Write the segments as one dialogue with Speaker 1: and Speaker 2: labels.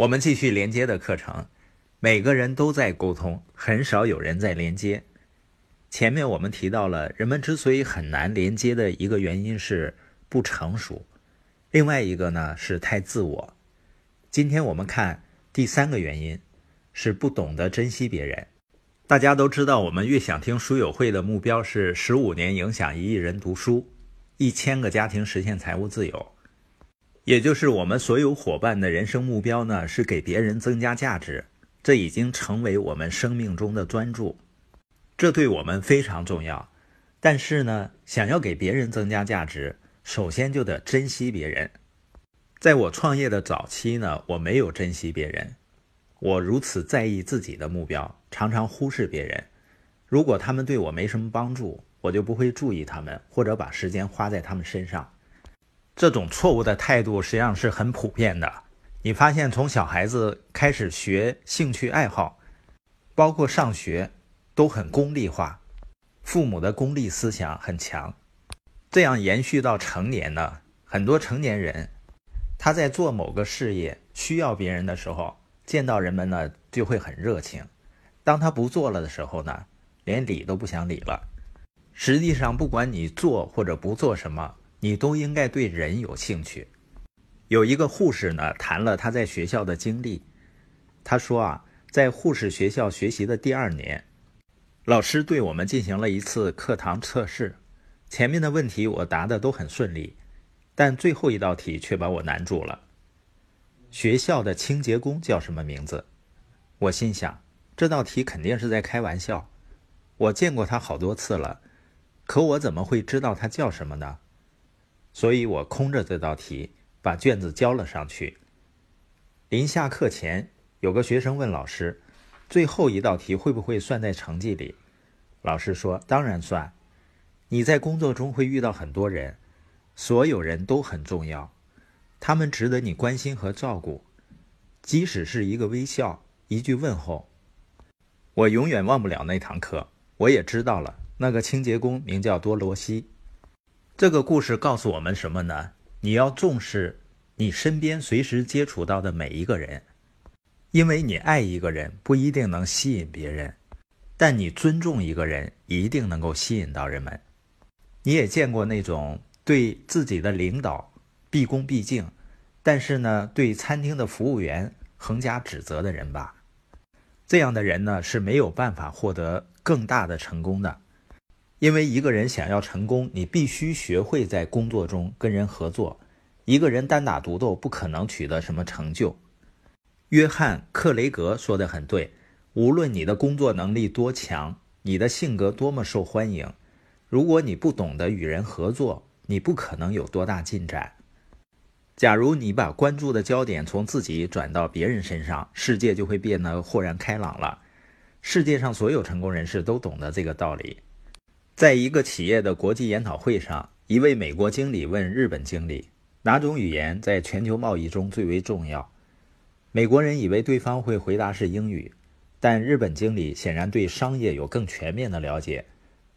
Speaker 1: 我们继续连接的课程，每个人都在沟通，很少有人在连接。前面我们提到了，人们之所以很难连接的一个原因是不成熟，另外一个呢是太自我。今天我们看第三个原因，是不懂得珍惜别人。大家都知道，我们越想听书友会的目标是十五年影响一亿人读书，一千个家庭实现财务自由。也就是我们所有伙伴的人生目标呢，是给别人增加价值，这已经成为我们生命中的专注，这对我们非常重要。但是呢，想要给别人增加价值，首先就得珍惜别人。在我创业的早期呢，我没有珍惜别人，我如此在意自己的目标，常常忽视别人。如果他们对我没什么帮助，我就不会注意他们，或者把时间花在他们身上。这种错误的态度实际上是很普遍的。你发现，从小孩子开始学兴趣爱好，包括上学，都很功利化，父母的功利思想很强。这样延续到成年呢，很多成年人他在做某个事业需要别人的时候，见到人们呢就会很热情；当他不做了的时候呢，连理都不想理了。实际上，不管你做或者不做什么。你都应该对人有兴趣。有一个护士呢，谈了他在学校的经历。他说啊，在护士学校学习的第二年，老师对我们进行了一次课堂测试。前面的问题我答的都很顺利，但最后一道题却把我难住了。学校的清洁工叫什么名字？我心想，这道题肯定是在开玩笑。我见过他好多次了，可我怎么会知道他叫什么呢？所以我空着这道题，把卷子交了上去。临下课前，有个学生问老师：“最后一道题会不会算在成绩里？”老师说：“当然算。你在工作中会遇到很多人，所有人都很重要，他们值得你关心和照顾，即使是一个微笑、一句问候。”我永远忘不了那堂课。我也知道了，那个清洁工名叫多罗西。这个故事告诉我们什么呢？你要重视你身边随时接触到的每一个人，因为你爱一个人不一定能吸引别人，但你尊重一个人一定能够吸引到人们。你也见过那种对自己的领导毕恭毕敬，但是呢，对餐厅的服务员横加指责的人吧？这样的人呢是没有办法获得更大的成功的。因为一个人想要成功，你必须学会在工作中跟人合作。一个人单打独斗不可能取得什么成就。约翰·克雷格说的很对：无论你的工作能力多强，你的性格多么受欢迎，如果你不懂得与人合作，你不可能有多大进展。假如你把关注的焦点从自己转到别人身上，世界就会变得豁然开朗了。世界上所有成功人士都懂得这个道理。在一个企业的国际研讨会上，一位美国经理问日本经理：“哪种语言在全球贸易中最为重要？”美国人以为对方会回答是英语，但日本经理显然对商业有更全面的了解。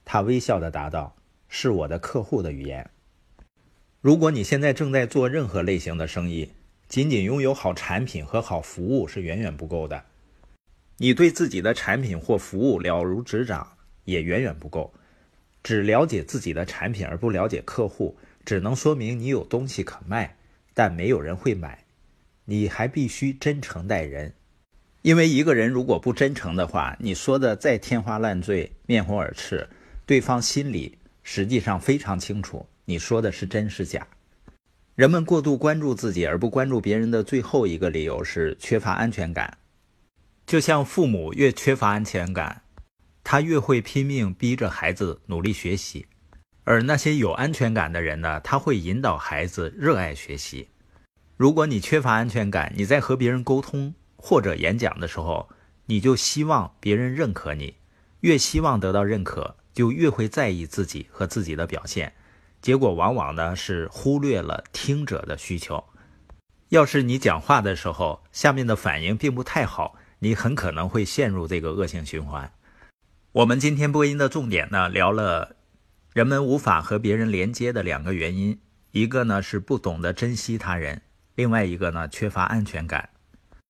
Speaker 1: 他微笑地答道：“是我的客户的语言。”如果你现在正在做任何类型的生意，仅仅拥有好产品和好服务是远远不够的。你对自己的产品或服务了如指掌，也远远不够。只了解自己的产品而不了解客户，只能说明你有东西可卖，但没有人会买。你还必须真诚待人，因为一个人如果不真诚的话，你说的再天花乱坠、面红耳赤，对方心里实际上非常清楚你说的是真是假。人们过度关注自己而不关注别人的最后一个理由是缺乏安全感，就像父母越缺乏安全感。他越会拼命逼着孩子努力学习，而那些有安全感的人呢？他会引导孩子热爱学习。如果你缺乏安全感，你在和别人沟通或者演讲的时候，你就希望别人认可你，越希望得到认可，就越会在意自己和自己的表现。结果往往呢是忽略了听者的需求。要是你讲话的时候，下面的反应并不太好，你很可能会陷入这个恶性循环。我们今天播音的重点呢，聊了人们无法和别人连接的两个原因，一个呢是不懂得珍惜他人，另外一个呢缺乏安全感。